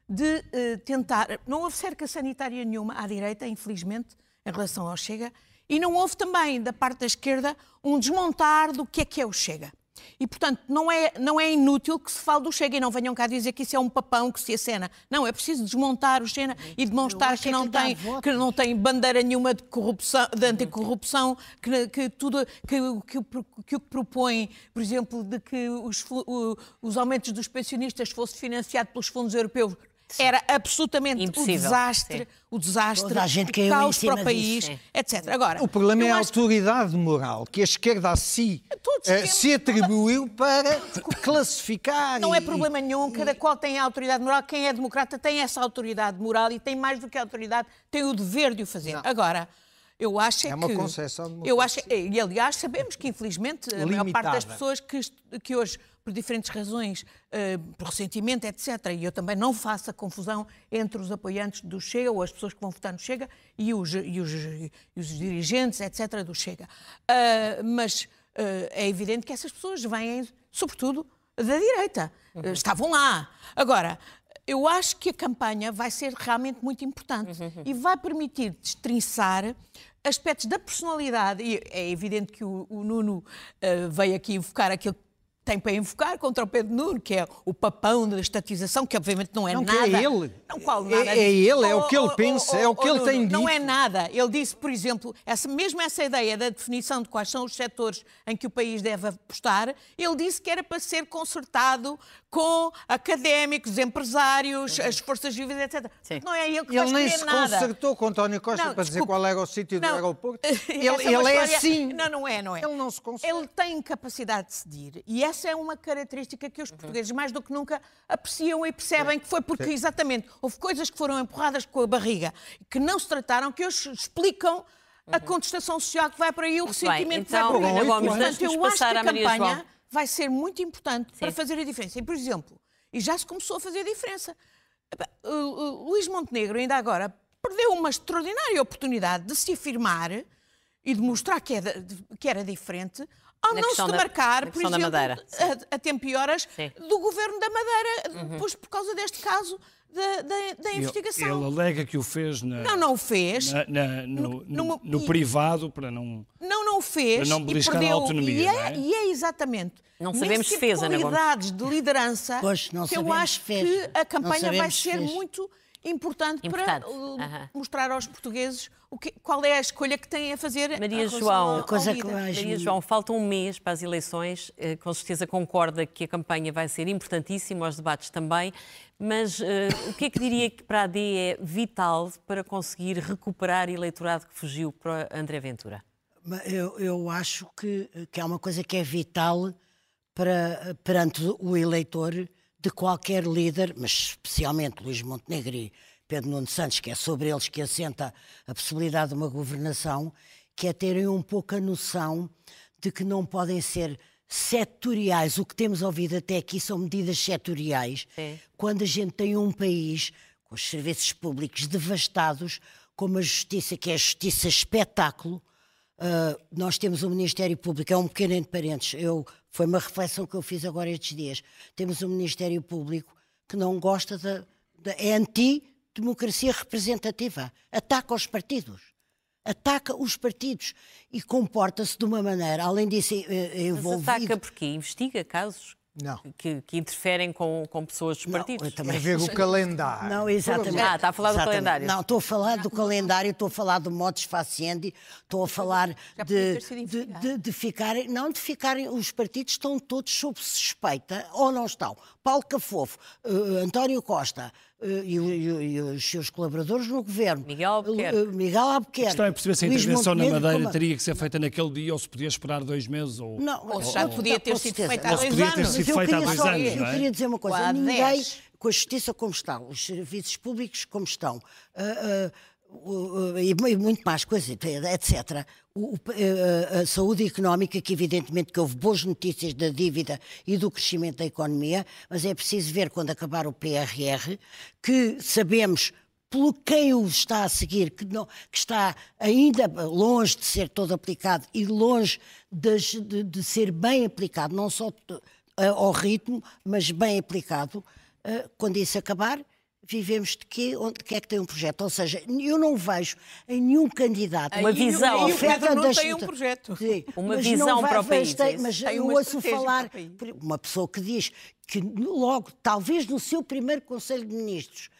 de eh, tentar. Não houve cerca sanitária nenhuma à direita, infelizmente, em relação ao Chega, e não houve também, da parte da esquerda, um desmontar do que é que é o Chega. E, portanto, não é, não é inútil que se fale do Chega e não venham cá dizer que isso é um papão que se acena. Não, é preciso desmontar o Chega e demonstrar que é que não, tem, que não tem bandeira nenhuma de corrupção, de anticorrupção, que, que tudo que, o- que, que o que propõe, por exemplo, de que os, os aumentos dos pensionistas fosse financiado pelos fundos europeus. Era absolutamente Impossível, o desastre, sim. o desastre, Toda a gente o caos cima para o país, disso. Etc. Agora, O problema é a acho que- autoridade moral que a esquerda a si eh, se atribuiu para classificar. Não e- é problema nenhum, cada qual tem a autoridade moral. Quem é democrata tem essa autoridade moral e tem mais do que a autoridade, tem o dever de o fazer. Agora, eu acho é, É uma que. concepção de eu acho, e aliás, sabemos que, infelizmente, a maior parte das pessoas que, que hoje, por diferentes razões, eh, por ressentimento, etc., e eu também não faço a confusão entre os apoiantes do Chega ou as pessoas que vão votar no Chega e os, e os, e os dirigentes, etc., do Chega. Ah, mas eh, é evidente que essas pessoas vêm, sobretudo, da direita. Eh, Estavam lá. Agora, eu acho que a campanha vai ser realmente muito importante e vai permitir destrinçar aspectos da personalidade. E é evidente que o, o Nuno eh, veio aqui invocar aquilo que tem para invocar contra o Pedro Nuno, que é o papão da estatização, que obviamente não é Não, nada. é ele. Não, qual É- nada é disso. ele, é o Oh, que ele oh, pensa, oh, é o oh, que ele tem Não é dito. nada. Ele disse, por exemplo, essa, mesmo essa ideia da definição de quais são os setores em que o país deve apostar, ele disse que era para ser consertado com académicos, empresários, as forças vivas, etc. Sim. Não é ele que Ele vai nem se nada. concertou com António Costa Não, para dizer qual era o sítio do aeroporto. Ele, é ele é assim. Não, não é, não é. Ele não se concerta. Ele tem capacidade de decidir. E essa é uma característica que os portugueses, mais do que nunca, apreciam e percebem que foi porque, exatamente, houve coisas que foram empurradas com a barriga, que não se trataram, que hoje explicam a contestação social que vai para aí, o ressentimento então, que vai para aí. Portanto, eu acho que passar a Maria campanha João. Vai ser muito importante para Sim. fazer a diferença. E, por exemplo, e já se começou a fazer a diferença. Luís Montenegro, ainda agora, perdeu uma extraordinária oportunidade de se afirmar e de mostrar que era, que era diferente ao Na não se da- demarcar, por exemplo, a, a tempo e horas Sim. do governo da Madeira, depois por causa deste caso da, da- da Ele, investigação. ele alega que o fez na, Não, não o fez. na- na- no, No- no- e- privado para não. Não, não o fez. Para não e beliscar a perdeu. autonomia, e, não é, é? e é exatamente. Não sabemos se tipo fez, de Ana Gomes. de liderança Pois, não que eu sabemos acho fez. que a campanha vai ser fez. muito importante, Importante. para uh, Aham. mostrar aos portugueses que, qual é a escolha que têm a fazer. Maria relação João, ao- ao coisa que Maria João, falta um mês para as eleições. eh, Com certeza concorda que a campanha vai ser importantíssima, os debates também. Mas eh, o que é que diria que para a AD é vital para conseguir recuperar eleitorado que fugiu para André Ventura? Eu, eu acho que, que há uma coisa que é vital para, perante o eleitor de qualquer líder, mas especialmente Luís Montenegro Pedro Nuno Santos, que é sobre eles que assenta a possibilidade de uma governação, que é terem um pouco a noção de que não podem ser setoriais. O que temos ouvido até aqui são medidas setoriais. Sim. Quando a gente tem um país com os serviços públicos devastados, com uma justiça que é a justiça espetáculo, Uh, nós temos um Ministério Público, é um pequeno entre parênteses, eu, foi uma reflexão que eu fiz agora estes dias. Temos um Ministério Público que não gosta da. da é anti-democracia representativa. Ataca os partidos. Ataca os partidos e comporta-se de uma maneira, além disso, eh, Mas envolvido. ataca porque investiga casos Não. Que, que interferem com, com pessoas dos Não, partidos? eu também- a ver o calendário. Não, exatamente. Ah, está a falar do Exatamente. calendário. Não, estou a falar do calendário, estou a falar do modus faciendi, estou a falar de, de, de, de ficarem, não de ficarem, os partidos estão todos sob suspeita, ou não estão. Paulo Cafofo, eh, António Costa eh, e, e e os seus colaboradores no governo. Miguel Albuquerque. Eh, Miguel A Albuquerque. é perceber se a intervenção na Madeira como- teria que ser feita naquele dia ou se podia esperar dois meses. Ou... Não, Ou já ou- podia ter sido certeza. feita há Ou dois podia ter anos. sido Mas eu feita há queria dois só- anos, Eu é? queria dizer uma coisa. Ninguém, 10. com a justiça como está, os serviços públicos como estão, e mu- muito mais coisas, etc. O- o- a, saúde económica, que evidentemente que houve boas notícias da dívida e do crescimento da economia, mas é preciso ver quando acabar o PRR, que sabemos pelo quem o está a seguir, que, não- que está ainda longe de ser todo aplicado e longe das- de, de ser bem aplicado, não só a- ao ritmo, mas bem aplicado, eh, quando isso acabar, vivemos de quê? Onde que é que tem um projeto? Ou seja, eu não vejo em nenhum candidato Uma visão. aí o Pedro não tem um projeto. Sim, Uma mas visão vai- para o país, Mas, é mas Tem eu ouço falar uma pessoa que diz que logo, talvez no seu primeiro Conselho de Ministros,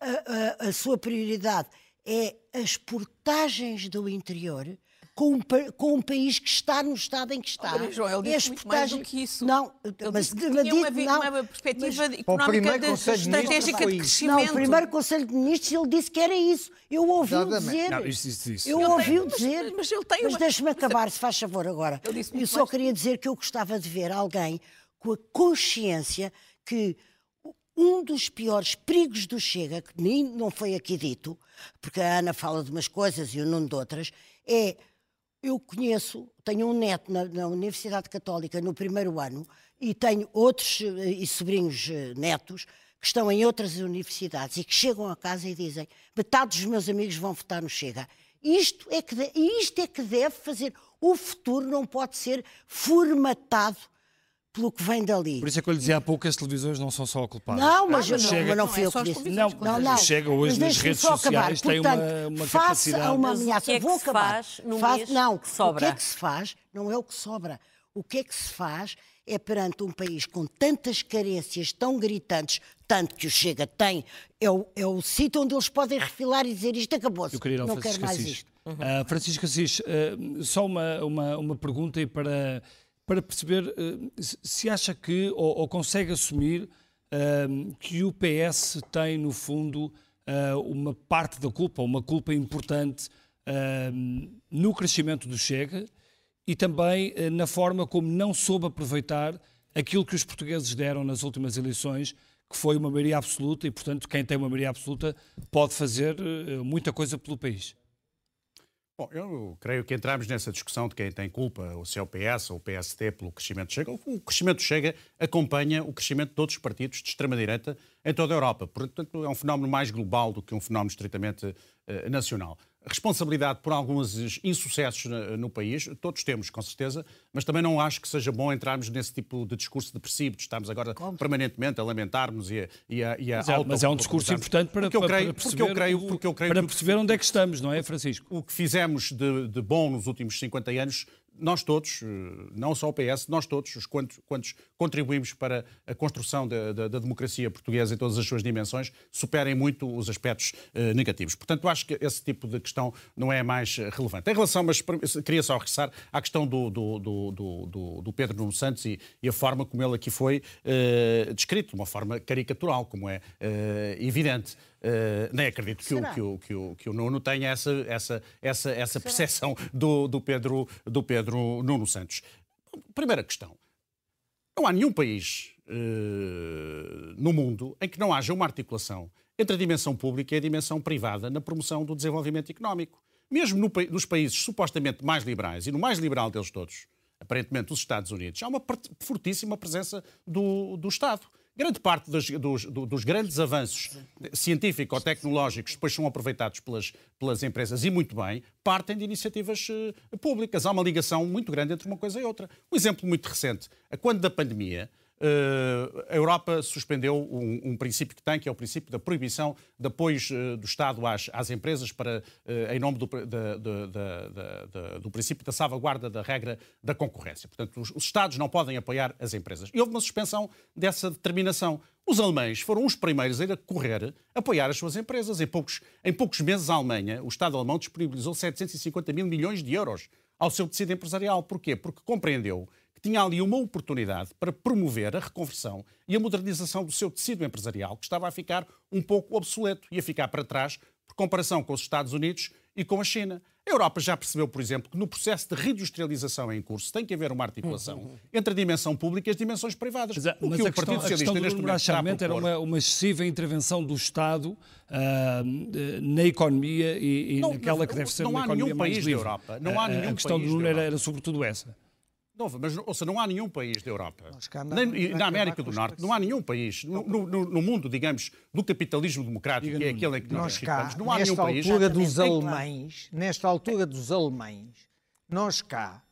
a, a- a sua prioridade é as portagens do interior com um, com um país que está no estado em que está. Maria João, ele disse as muito mais do que isso. Não, Ele mas, disse que mas tinha uma, não, uma perspectiva mas- o económica primeiro de, Conselho de Ministros estratégica de isso. Não, crescimento. o primeiro Conselho de Ministros ele disse que era isso. Eu ouvi-o Exatamente. dizer. Não, isso, isso, isso. Eu Ele ouvi-o mas- dizer. mas ele tem Mas uma- deixe-me acabar, se faz favor, agora. Eu só mais. queria dizer que eu gostava de ver alguém com a consciência que um dos piores perigos do Chega, que nem não foi aqui dito, porque a Ana fala de umas coisas e o Nuno de outras, é. Eu conheço, tenho um neto na, na Universidade Católica no primeiro ano e tenho outros eh, e sobrinhos eh, netos que estão em outras universidades e que chegam a casa e dizem metade dos meus amigos vão votar no Chega. Isto é que, isto é que deve fazer. O futuro não pode ser formatado pelo que vem dali. Por isso é que eu lhe dizia há pouco que as televisões não são só culpadas. Não, mas, eu Mas não, chega- mas não Não, fui é eu que disse. Não, que não, mas não. chega hoje nas redes sociais, tem uma- Portanto, uma face capacidade- a uma ameaça. que é que Vou se acabar. faz no Faz- mês não, que o que sobra? é que se faz não é o que sobra. O que é que se faz é perante um país com tantas carências tão gritantes, tanto que o Chega tem, é o, é o sítio onde eles podem refilar e dizer isto acabou-se. Eu queria ir ao Não quero mais Assis. isto. Ah, Francisco Assis, ah, só uma, uma, uma pergunta e para, para perceber ah, se- acha que, ou, ou consegue assumir, ah, que o PS tem, no fundo, ah, uma parte da culpa, uma culpa importante no crescimento do Chega e também na forma como não soube aproveitar aquilo que os portugueses deram nas últimas eleições, que foi uma maioria absoluta e, portanto, quem tem uma maioria absoluta pode fazer muita coisa pelo país. Bom, eu creio que entramos nessa discussão de quem tem culpa, ou se é o PS ou o PSD, pelo crescimento Chega. O crescimento Chega acompanha o crescimento de outros partidos de extrema-direita em toda a Europa. Portanto, é um fenómeno mais global do que um fenómeno estritamente eh, nacional. Responsabilidade por alguns insucessos no, país, todos temos, com certeza, mas também não acho que seja bom entrarmos nesse tipo de discurso depressivo, de estarmos agora permanentemente a lamentar-nos e a, e a, e a Mas é, mas é um discurso importante para, porque eu para- creio, para porque perceber, eu creio, o- porque eu creio para que- perceber onde é que estamos, não é, Francisco? o que fizemos de, de bom nos últimos 50 anos, nós todos, eh, não só o PS, nós todos, os quantos, quantos contribuímos para a construção da, da- da democracia portuguesa em todas as suas dimensões, superem muito os aspectos eh, negativos. Portanto, acho que esse tipo de questão não é mais relevante. Em relação, mas queria só regressar à questão do, do, do, do- do- Pedro Nuno Santos e, e a forma como ele aqui foi eh, descrito, de uma forma caricatural, como é evidente. Uh, nem acredito que o, que, o, que, o, que o Nuno tenha essa, essa, essa, essa percepção do, do, Pedro, do Pedro Nuno Santos. Primeira questão. Não há nenhum país eh, no mundo em que não haja uma articulação entre a dimensão pública e a dimensão privada na promoção do desenvolvimento económico. Mesmo no nos países supostamente mais liberais, e no mais liberal deles todos, aparentemente os Estados Unidos, há uma fortíssima presença do, do Estado. Grande parte dos, do- dos grandes avanços científico-tecnológicos depois são aproveitados pelas, pelas empresas e muito bem, partem de iniciativas eh, públicas. Há uma ligação muito grande entre uma coisa e outra. Um exemplo muito recente, quando da pandemia, a Europa suspendeu um, um, princípio que tem, que é o princípio da proibição de apoios uh, do Estado às, às empresas para, uh, em nome do, do, princípio da salvaguarda da regra da concorrência. Portanto, os, os, Estados não podem apoiar as empresas. E houve uma suspensão dessa determinação. Os alemães foram os primeiros a ir a correr apoiar as suas empresas. Em poucos, em poucos meses, a Alemanha, o Estado alemão disponibilizou 750 mil milhões de euros ao seu tecido empresarial. Porquê? Porque compreendeu tinha ali uma oportunidade para promover a reconversão e a modernização do seu tecido empresarial, que estava a ficar um pouco obsoleto e a ficar para trás por comparação com os Estados Unidos e com a China. A Europa já percebeu, por exemplo, que no processo de reindustrialização em curso tem que haver uma articulação entre a dimensão pública e as dimensões privadas. Mas, o que o Partido Socialista neste momento era uma, uma, excessiva intervenção do Estado uh, na economia e, e não, naquela que deve ser não uma economia mais livre. Europa, não há nenhum a questão país do Nuno era, era sobretudo essa. Não, mas ou seja, não há nenhum país da Europa, nem na América do Norte, não há nenhum país, no, no, no, mundo, digamos, do capitalismo democrático, que é aquele em que nós, nós não há nenhum país. Altura dos alemães, nesta altura dos alemães, nós cá,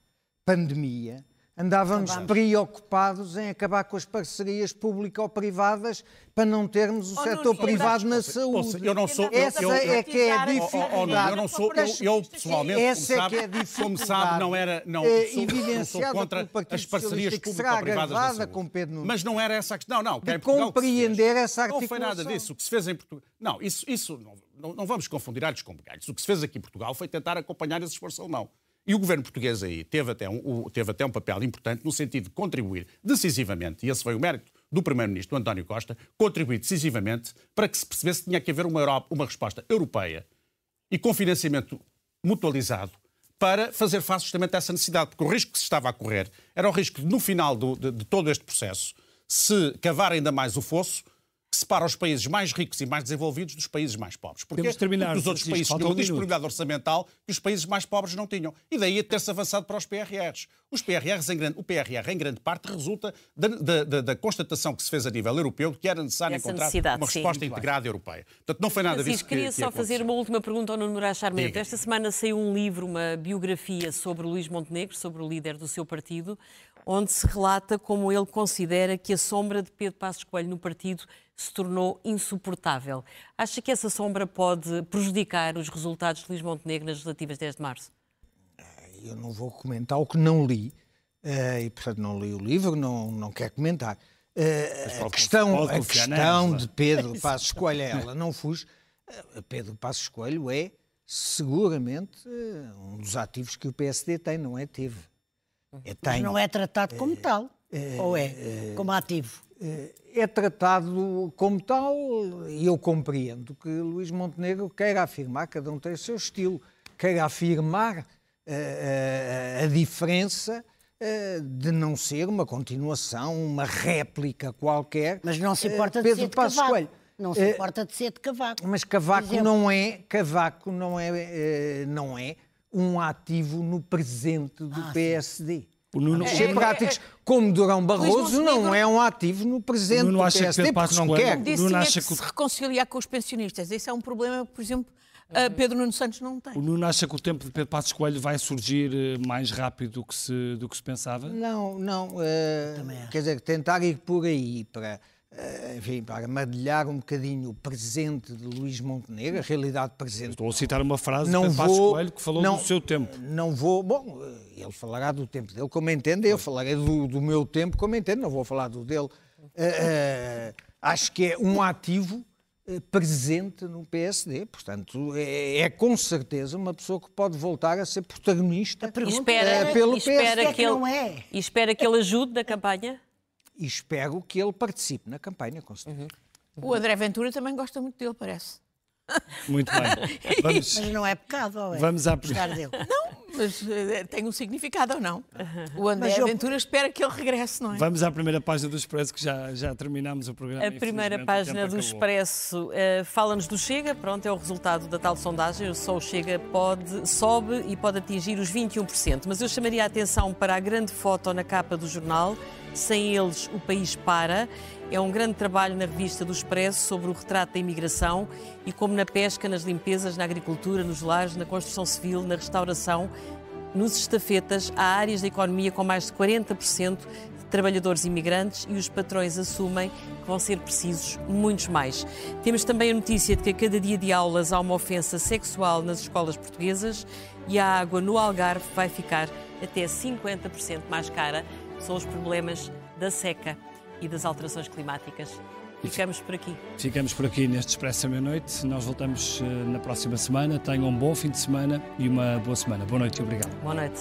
pandemia, andávamos preocupados em acabar com as parcerias público-privadas para não termos o oh, setor privado na saúde. eu não sou, essa eu, é que é a dificuldade. Oh, oh, eu não sou, eu, pessoalmente, essa como, sabe, é que como sabe, não era, não, é, sou, não sou contra as parcerias público-privadas na saúde. Com Pedro Nunes. Mas não era essa a questão, não. De compreender essa articulação. Não foi nada disso. O que se fez em Portugal... Não, isso, isso não, não, não vamos confundir alhos com bugalhos. O que se fez aqui em Portugal foi tentar acompanhar esse esforço alemão. E o governo português aí teve até, um, teve até um papel importante no sentido de contribuir decisivamente, e esse foi o mérito do primeiro-ministro António Costa, contribuir decisivamente para que se percebesse que tinha que haver uma, Europa, uma resposta europeia e com financiamento mutualizado para fazer face justamente a essa necessidade, porque o risco que se estava a correr era o risco de, no final do, de, de todo este processo, se cavar ainda mais o fosso, que separa os países mais ricos e mais desenvolvidos dos países mais pobres. Porque, Temos terminar, porque os outros países tinham uma disponibilidade orçamental que os países mais pobres não tinham. E daí a ter-se avançado para os PRRs. Os PRRs, em grande, o PRR, em grande parte, resulta da, da, da, da, constatação que se fez a nível europeu de que era necessário Essa encontrar uma resposta sim. integrada europeia. Portanto, não foi nada disso que queria só que fazer uma última pergunta ao Nuno Moraes Charmento. Esta semana saiu um livro, uma biografia sobre Luís Montenegro, sobre o líder do seu partido, onde se relata como ele considera que a sombra de Pedro Passos Coelho no partido se tornou insuportável. Acha que essa sombra pode prejudicar os resultados de Luís Montenegro nas legislativas 10 de março? Eu não vou comentar o que não li, eh, e portanto não li o livro, não, não quero comentar. Uh, a questão, a questão de Pedro Passos Coelho, ela não fuge. Uh, Pedro Passos Coelho é seguramente um dos ativos que o PSD tem, não é? Teve. É, tem. Mas não é tratado como tal, ou é? Como ativo? é tratado como tal e eu compreendo que Luís Montenegro queira afirmar, cada um tem o seu estilo, queira afirmar uh, uh, a diferença uh, de não ser uma continuação, uma réplica qualquer. Mas não se importa de ser de Passos Cavaco. Coelho. Não se importa de ser de Cavaco. Mas Cavaco não é, Cavaco não é, não é um ativo no presente do ah, PSD. Nuno... Ser práticos como Durão Barroso não é um ativo no presente do PSD, porque não quer. Disse Nuno acha que se reconciliar com os pensionistas. Esse é um problema que, por exemplo, Pedro Nuno Santos não tem. O Nuno acha que o tempo de Pedro Passos Coelho vai surgir eh, mais rápido do que se, do que se pensava? Não, não. Uh, quer dizer, tentar ir por aí para enfim, para amadilhar um bocadinho o presente de Luís Montenegro, a realidade presente. Estou a citar uma frase não de Pedro vou, Coelho que falou não, do seu tempo. Não vou, bom, eh, ele falará do tempo dele como entende, eu falarei do, do meu tempo como entende, não vou falar do dele. Uh, uh, acho que é um ativo presente no PSD, portanto, é, é, com certeza uma pessoa que pode voltar a ser protagonista espera, pelo espera PSD. Que ele, é. E espera que ele ajude na campanha? E espero que ele participe na campanha, com certeza. Uhum. O André Ventura também gosta muito dele, parece. Muito bem. Vamos... Mas não é pecado, ou é? Vamos à... dele. Não, mas eh, tem um significado ou não. O André eu... Ventura espera que ele regresse, não é? Vamos à primeira página do Expresso, que já, já terminamos o programa. A primeira página do Expresso uh, fala-nos do Chega, pronto, é o resultado da tal sondagem. Só o Chega pode, sobe e pode atingir os 21%. Mas eu chamaria a atenção para a grande foto na capa do jornal sem eles, o país para. É um grande trabalho na revista do Expresso sobre o retrato da imigração e como na pesca, nas limpezas, na agricultura, nos lares, na construção civil, na restauração, Nos estafetas, há áreas da economia com mais de 40% de trabalhadores imigrantes e os patrões assumem que vão ser precisos muitos mais. Temos também a notícia de que a cada dia de aulas há uma ofensa sexual nas escolas portuguesas e a água no Algarve vai ficar até 50% mais cara. São os problemas da seca e das alterações climáticas. Ficamos por aqui. Ficamos por aqui neste Expresso à Meia-Noite. Nós voltamos uh, na próxima semana. Tenham um bom fim de semana e uma boa semana. Boa noite e obrigado. Boa noite.